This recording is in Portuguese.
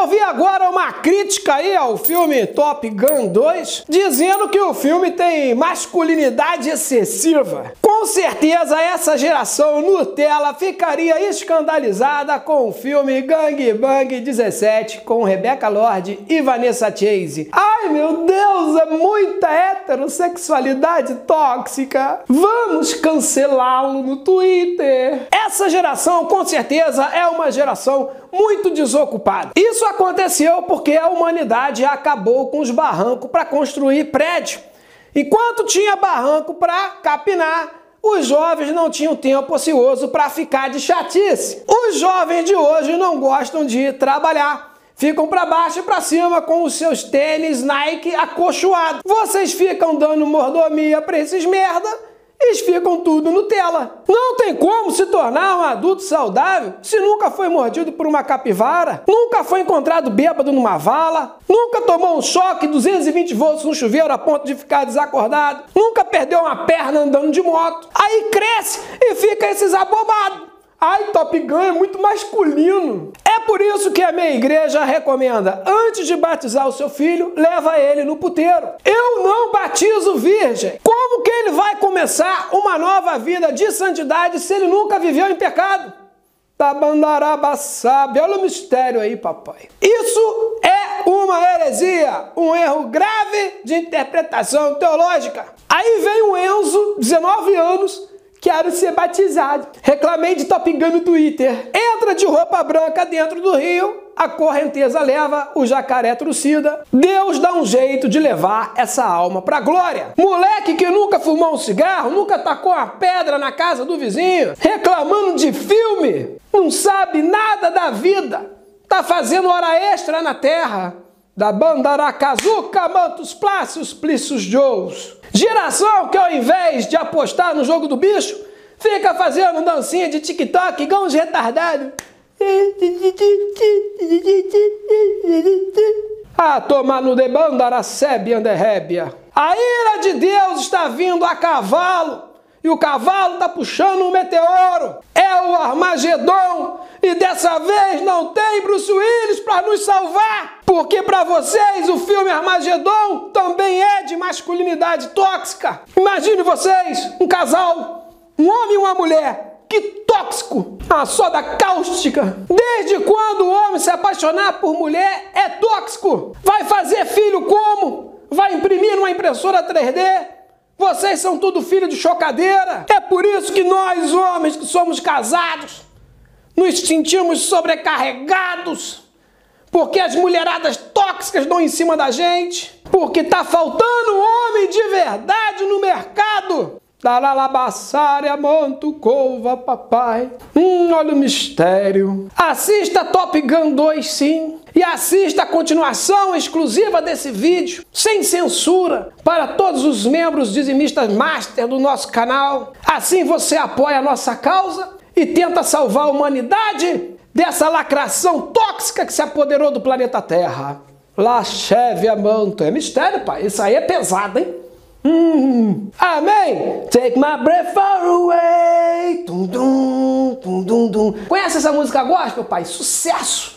Eu vi agora uma crítica aí ao filme Top Gun 2, dizendo que o filme tem masculinidade excessiva. Com certeza essa geração Nutella ficaria escandalizada com o filme Gang Bang 17 com Rebecca Lord e Vanessa Chase. Ai meu Deus, é muita heterossexualidade tóxica. Vamos cancelá-lo no Twitter. Essa geração com certeza é uma geração muito desocupada. Isso aconteceu porque a humanidade acabou com os barrancos para construir prédio. Enquanto tinha barranco para capinar, os jovens não tinham tempo ocioso para ficar de chatice. Os jovens de hoje não gostam de trabalhar. Ficam para baixo e para cima com os seus tênis Nike acolchoados. Vocês ficam dando mordomia para esses merda eles ficam tudo Nutella. Não tem como se tornar um adulto saudável se nunca foi mordido por uma capivara, nunca foi encontrado bêbado numa vala, nunca tomou um choque 220 volts no chuveiro a ponto de ficar desacordado, nunca perdeu uma perna andando de moto. Aí cresce e fica esses abobados. Ai, Top Gun é muito masculino. Por isso que a minha igreja recomenda, antes de batizar o seu filho, leva ele no puteiro. Eu não batizo virgem. Como que ele vai começar uma nova vida de santidade se ele nunca viveu em pecado? Tabandarabaçabe. Olha o mistério aí, papai. Isso é uma heresia, um erro grave de interpretação teológica. Aí vem o Enzo, 19 anos, Quero ser batizado. Reclamei de Top Gun no Twitter. Entra de roupa branca dentro do rio, a correnteza leva, o jacaré trucida. Deus dá um jeito de levar essa alma pra glória. Moleque que nunca fumou um cigarro, nunca tacou uma pedra na casa do vizinho, reclamando de filme, não sabe nada da vida, tá fazendo hora extra na terra. Da Bandaracazuca, Mantos Plácios, Plícios Joes. Geração que ao invés de apostar no jogo do bicho, fica fazendo dancinha de TikTok igual uns retardados. Ah, tomar no debandara sébia rébia. A ira de Deus está vindo a cavalo e o cavalo está puxando um meteoro. É o Armagedon e dessa vez não tem Bruce Willis para nos salvar. Porque para vocês o filme Armagedon também é masculinidade tóxica. Imagine vocês, um casal, um homem e uma mulher. Que tóxico! A soda cáustica. Desde quando o homem se apaixonar por mulher é tóxico? Vai fazer filho como? Vai imprimir numa impressora 3D? Vocês são tudo filho de chocadeira. É por isso que nós, homens que somos casados, nos sentimos sobrecarregados. Porque as mulheradas tóxicas dão em cima da gente. Porque tá faltando homem de verdade no mercado. Dalalabassária, Montucova, papai. Hum, olha o mistério. Assista Top Gun 2, sim. E assista a continuação exclusiva desse vídeo, sem censura, para todos os membros dizimistas master do nosso canal. Assim você apoia a nossa causa e tenta salvar a humanidade dessa lacração tóxica que se apoderou do planeta Terra. La cheve a manto. É mistério, pai. Isso aí é pesado, hein? Hum. Amém! Take my breath far away. Dum, dum, dum, dum, dum. Conhece essa música gospel, pai? Sucesso!